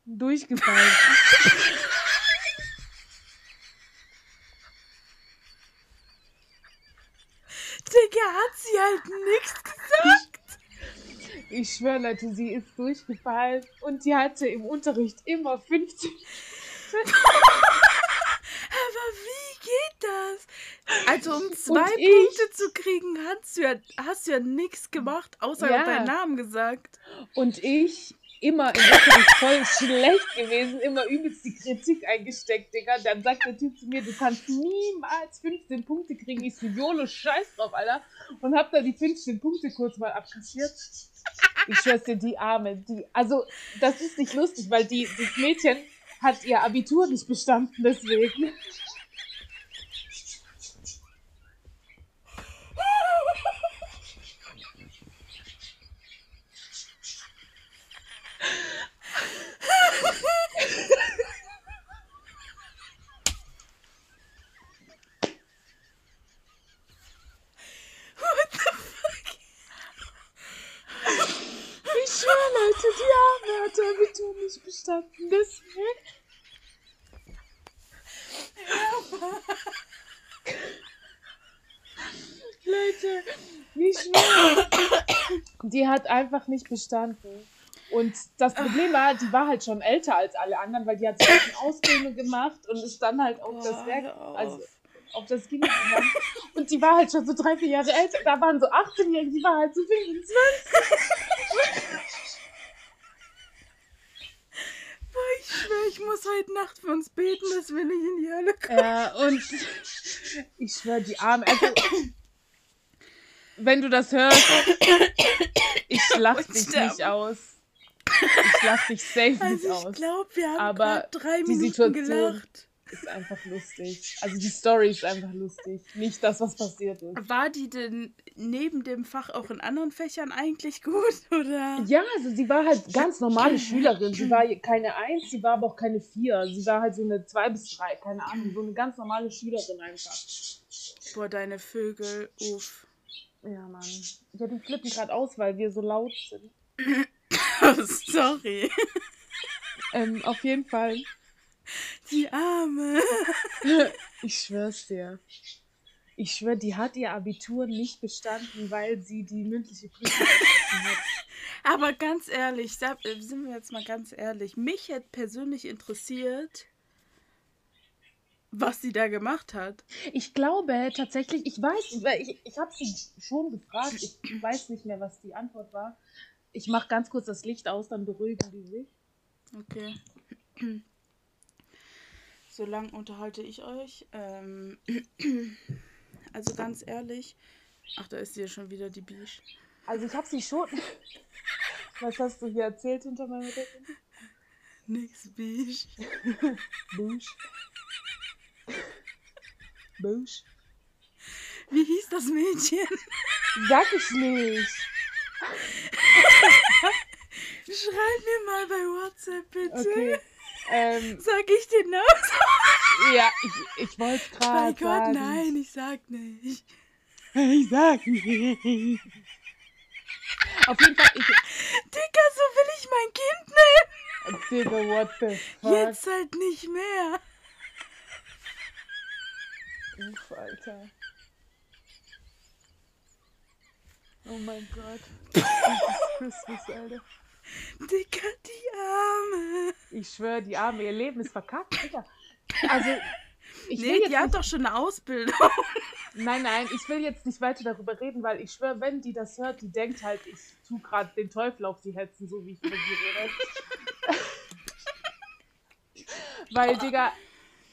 durchgefallen. Digga, hat sie halt nichts gesagt. Ich schwöre, Leute, sie ist durchgefallen und die hatte im Unterricht immer 50. Geht das? Also um zwei Punkte zu kriegen, hast du ja, hast du ja nichts gemacht, außer ja. deinen Namen gesagt. Und ich immer im Unterricht voll schlecht gewesen, immer übelst die Kritik eingesteckt, Digga. Dann sagt der Typ zu mir, du kannst niemals 15 Punkte kriegen. Ich so, YOLO, scheiß drauf, Alter. Und hab da die 15 Punkte kurz mal abkassiert. Ich schwör's dir, die Arme, die, also, das ist nicht lustig, weil die, das Mädchen hat ihr Abitur nicht bestanden, deswegen. Leute, die Arme hat Abitur nicht bestanden. Deswegen. Leute, wie schwer. Die hat einfach nicht bestanden. Und das Problem war, die war halt schon älter als alle anderen, weil die hat so eine Ausbildung gemacht und ist dann halt auf das Werk, also auf das Kino gegangen. Und die war halt schon so drei, vier Jahre älter. Da waren so 18-Jährige, die war halt so 25. ich schwöre, ich muss heute Nacht für uns beten, dass wir nicht in die Hölle kommen. Ja, und ich schwöre, die Arme. Also, wenn du das hörst, ich lach dich nicht aus. Ich lach dich safe also nicht aus. Ich glaube, wir haben Aber drei Minuten gelacht ist einfach lustig. Also die Story ist einfach lustig. Nicht das, was passiert ist. War die denn neben dem Fach auch in anderen Fächern eigentlich gut, oder? Ja, also sie war halt ganz normale Schülerin. Sie war keine Eins, sie war aber auch keine Vier. Sie war halt so eine Zwei bis drei, keine Ahnung, so eine ganz normale Schülerin einfach. Boah, deine Vögel, uff. Ja, Mann. Ja, die flippen gerade aus, weil wir so laut sind. Sorry. ähm, auf jeden Fall die Arme. Ich schwör's dir. Ich schwör, die hat ihr Abitur nicht bestanden, weil sie die mündliche Prüfung hat. Aber ganz ehrlich, äh, sind wir jetzt mal ganz ehrlich, mich hätte persönlich interessiert, was sie da gemacht hat. Ich glaube tatsächlich, ich weiß, ich, ich habe sie schon gefragt, ich weiß nicht mehr, was die Antwort war. Ich mache ganz kurz das Licht aus, dann beruhigen die sich. Okay so lang unterhalte ich euch. Ähm, also ganz ehrlich. Ach, da ist hier schon wieder die Biche. Also ich habe sie schon. Was hast du hier erzählt hinter meinem Rücken? Nix Biche. Busch. Busch. Wie hieß das Mädchen? Sag ich nicht. Schreib mir mal bei WhatsApp bitte. Okay. Ähm, sag ich den Namen? Ja, ich, ich wollte es gerade. Bei Gott, sagen. nein, ich sag nicht. Ich sag nicht. Auf jeden Fall. Ich, Digga, so will ich mein Kind nehmen. Digga, what the fuck? Jetzt halt nicht mehr. Uff, Alter. Oh mein Gott. Christmas, Alter. Digga, die Arme. Ich schwöre, die Arme, ihr Leben ist verkackt, Digga. Also, ich nee, die hat doch schon eine Ausbildung. Nein, nein, ich will jetzt nicht weiter darüber reden, weil ich schwöre, wenn die das hört, die denkt halt, ich tu gerade den Teufel auf sie hetzen, so wie ich über sie rede. weil, Digga,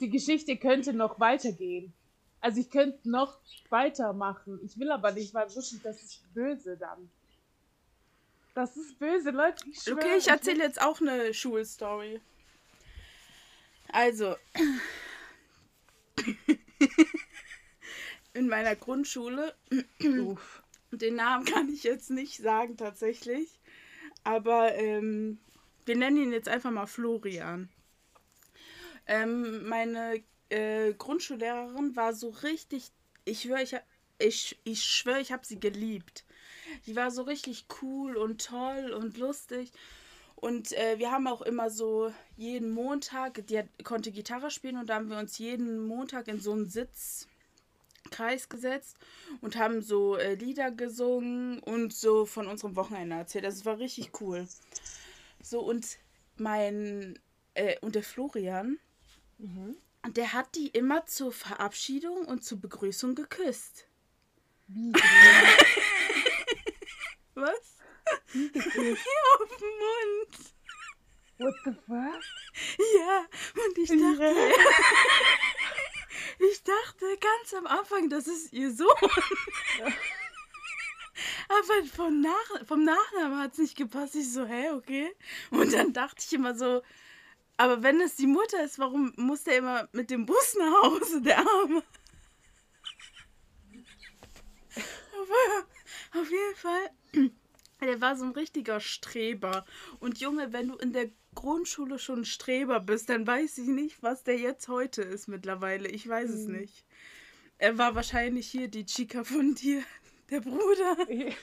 die Geschichte könnte noch weitergehen. Also ich könnte noch weitermachen. Ich will aber nicht, weil wirklich, das ist böse dann. Das ist böse, Leute. Ich schwör, okay, ich erzähle jetzt auch eine Schulstory. Also, in meiner Grundschule, den Namen kann ich jetzt nicht sagen tatsächlich, aber ähm, wir nennen ihn jetzt einfach mal Florian. Ähm, meine äh, Grundschullehrerin war so richtig, ich schwöre, ich, ich, ich schwör, ich habe sie geliebt. Die war so richtig cool und toll und lustig. Und äh, wir haben auch immer so jeden Montag, die hat, konnte Gitarre spielen und da haben wir uns jeden Montag in so einen Sitzkreis gesetzt und haben so äh, Lieder gesungen und so von unserem Wochenende erzählt. Das war richtig cool. So und mein, äh, und der Florian, mhm. der hat die immer zur Verabschiedung und zur Begrüßung geküsst. Wie? Was? Hier auf dem Mund. What the fuck? Ja, und ich dachte, ich dachte ganz am Anfang, das ist ihr Sohn. Aber vom, Nach vom Nachnamen hat es nicht gepasst. Ich so, hä, okay. Und dann dachte ich immer so, aber wenn es die Mutter ist, warum muss der immer mit dem Bus nach Hause, der Arme? Aber auf jeden Fall der war so ein richtiger Streber. Und Junge, wenn du in der Grundschule schon ein Streber bist, dann weiß ich nicht, was der jetzt heute ist mittlerweile. Ich weiß mhm. es nicht. Er war wahrscheinlich hier die Chica von dir, der Bruder.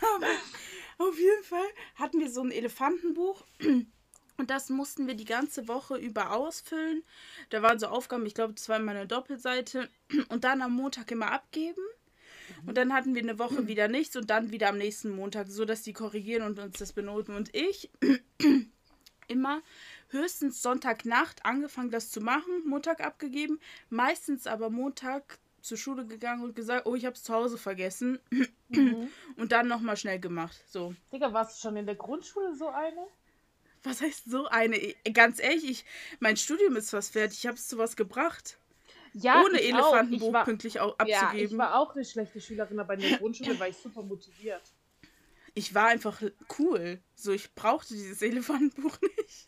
Aber auf jeden Fall hatten wir so ein Elefantenbuch. Und das mussten wir die ganze Woche über ausfüllen. Da waren so Aufgaben, ich glaube, das war immer eine Doppelseite. Und dann am Montag immer abgeben. Und dann hatten wir eine Woche wieder nichts und dann wieder am nächsten Montag, so dass die korrigieren und uns das benoten. Und ich immer höchstens Sonntagnacht angefangen, das zu machen, Montag abgegeben, meistens aber Montag zur Schule gegangen und gesagt, oh, ich habe es zu Hause vergessen. Mhm. Und dann nochmal schnell gemacht. So. Digga, warst du schon in der Grundschule so eine? Was heißt so eine? Ganz ehrlich, ich, mein Studium ist fast fertig. Ich habe es zu was gebracht. Ja, ohne Elefantenbuch war, pünktlich abzugeben. Ja, ich war auch eine schlechte Schülerin, aber in der Grundschule war ich super motiviert. Ich war einfach cool. So, ich brauchte dieses Elefantenbuch nicht.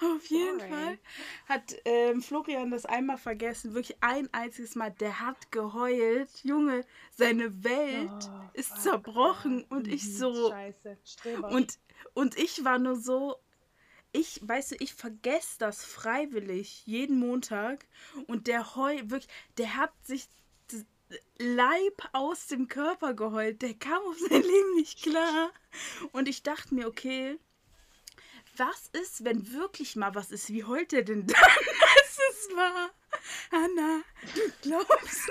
Auf jeden Sorry. Fall hat ähm, Florian das einmal vergessen, wirklich ein einziges Mal. Der hat geheult. Junge, seine Welt oh, ist zerbrochen. Fuck. Und ich mhm, so. Scheiße, und, und ich war nur so, ich, weißt du, ich vergesse das freiwillig jeden Montag und der heult wirklich, der hat sich Leib aus dem Körper geheult, der kam auf sein Leben nicht klar und ich dachte mir, okay, was ist, wenn wirklich mal was ist? Wie heult er denn dann, als es war? Anna, du glaubst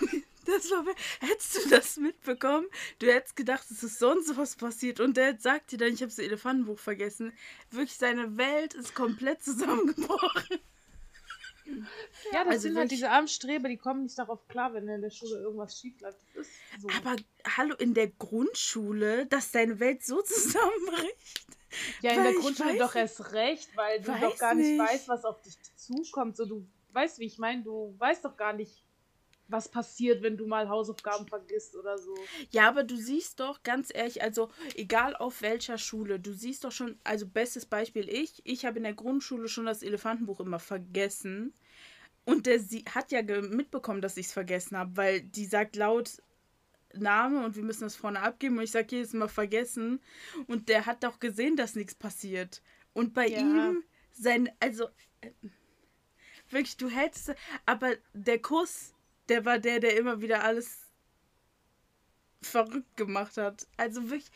nicht. Das war, hättest du das mitbekommen, du hättest gedacht, es ist sonst was passiert und der sagt dir dann, ich habe das Elefantenbuch vergessen. Wirklich, seine Welt ist komplett zusammengebrochen. Ja, das also sind halt diese armen Streber, die kommen nicht darauf klar, wenn in der Schule irgendwas schief läuft. So. Aber hallo, in der Grundschule, dass deine Welt so zusammenbricht. Ja, in der Grundschule doch erst recht, weil du doch gar nicht, nicht weißt, was auf dich zukommt. So, du weißt, wie ich meine, du weißt doch gar nicht, was passiert, wenn du mal Hausaufgaben vergisst oder so. Ja, aber du siehst doch, ganz ehrlich, also egal auf welcher Schule, du siehst doch schon, also bestes Beispiel ich, ich habe in der Grundschule schon das Elefantenbuch immer vergessen. Und der sie hat ja mitbekommen, dass ich es vergessen habe, weil die sagt laut Name und wir müssen das vorne abgeben und ich sage jedes Mal vergessen. Und der hat doch gesehen, dass nichts passiert. Und bei ja. ihm, sein, also äh, wirklich, du hättest, aber der Kuss, der war der, der immer wieder alles verrückt gemacht hat. Also wirklich,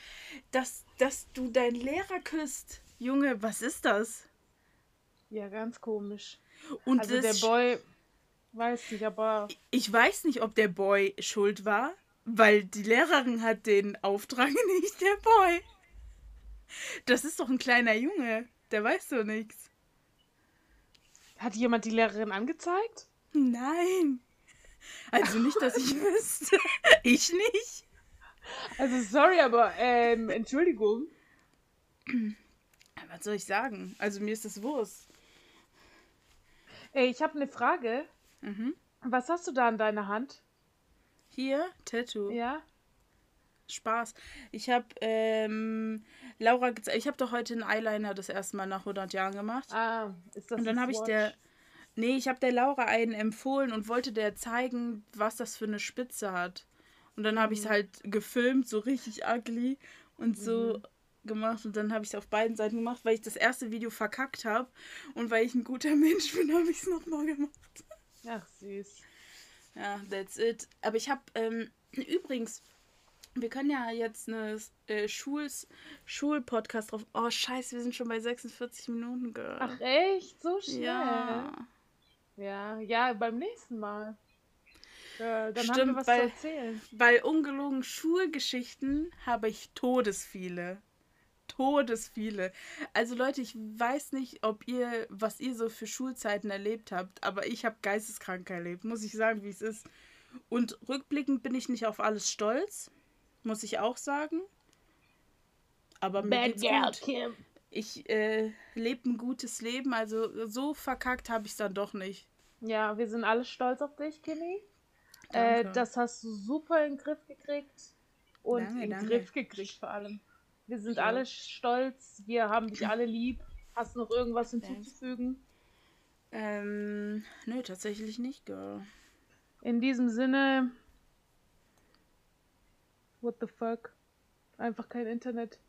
dass, dass du deinen Lehrer küsst. Junge, was ist das? Ja, ganz komisch. Und also der Boy, weiß nicht, aber. Ich weiß nicht, ob der Boy schuld war, weil die Lehrerin hat den Auftrag, nicht der Boy. Das ist doch ein kleiner Junge, der weiß doch nichts. Hat jemand die Lehrerin angezeigt? Nein. Also nicht, dass ich wüsste. Ich nicht. Also sorry, aber ähm, Entschuldigung. Was soll ich sagen? Also mir ist das Wurst. Ey, ich habe eine Frage. Mhm. Was hast du da in deiner Hand? Hier, Tattoo. Ja. Spaß. Ich habe ähm, Laura gezeigt. Ich habe doch heute einen Eyeliner das erste Mal nach 100 Jahren gemacht. Ah, ist das Und dann habe ich der. Nee, ich habe der Laura einen empfohlen und wollte der zeigen, was das für eine Spitze hat. Und dann habe ich es mhm. halt gefilmt, so richtig ugly und so mhm. gemacht. Und dann habe ich es auf beiden Seiten gemacht, weil ich das erste Video verkackt habe. Und weil ich ein guter Mensch bin, habe ich es nochmal gemacht. Ach, süß. Ja, that's it. Aber ich habe, ähm, übrigens, wir können ja jetzt eine äh, Schuls Schulpodcast drauf. Oh, scheiße, wir sind schon bei 46 Minuten, Girl. Ach, echt? So schnell? Ja. Ja, ja, beim nächsten Mal. Äh, dann Stimmt, haben wir was weil, zu erzählen. Bei ungelogen Schulgeschichten habe ich todesviele. Todesviele. Also Leute, ich weiß nicht, ob ihr, was ihr so für Schulzeiten erlebt habt, aber ich habe geisteskrank erlebt, muss ich sagen, wie es ist. Und rückblickend bin ich nicht auf alles stolz, muss ich auch sagen. Aber mir Bad geht's girl, gut. Kim. Ich äh, lebe ein gutes Leben, also so verkackt habe ich es dann doch nicht. Ja, wir sind alle stolz auf dich, Kimmy. Äh, das hast du super in den Griff gekriegt. Und danke, in den Griff gekriegt vor allem. Wir sind ja. alle stolz, wir haben dich alle lieb. Hast du noch irgendwas hinzuzufügen? Ähm, nö, tatsächlich nicht, Girl. In diesem Sinne, what the fuck? Einfach kein Internet.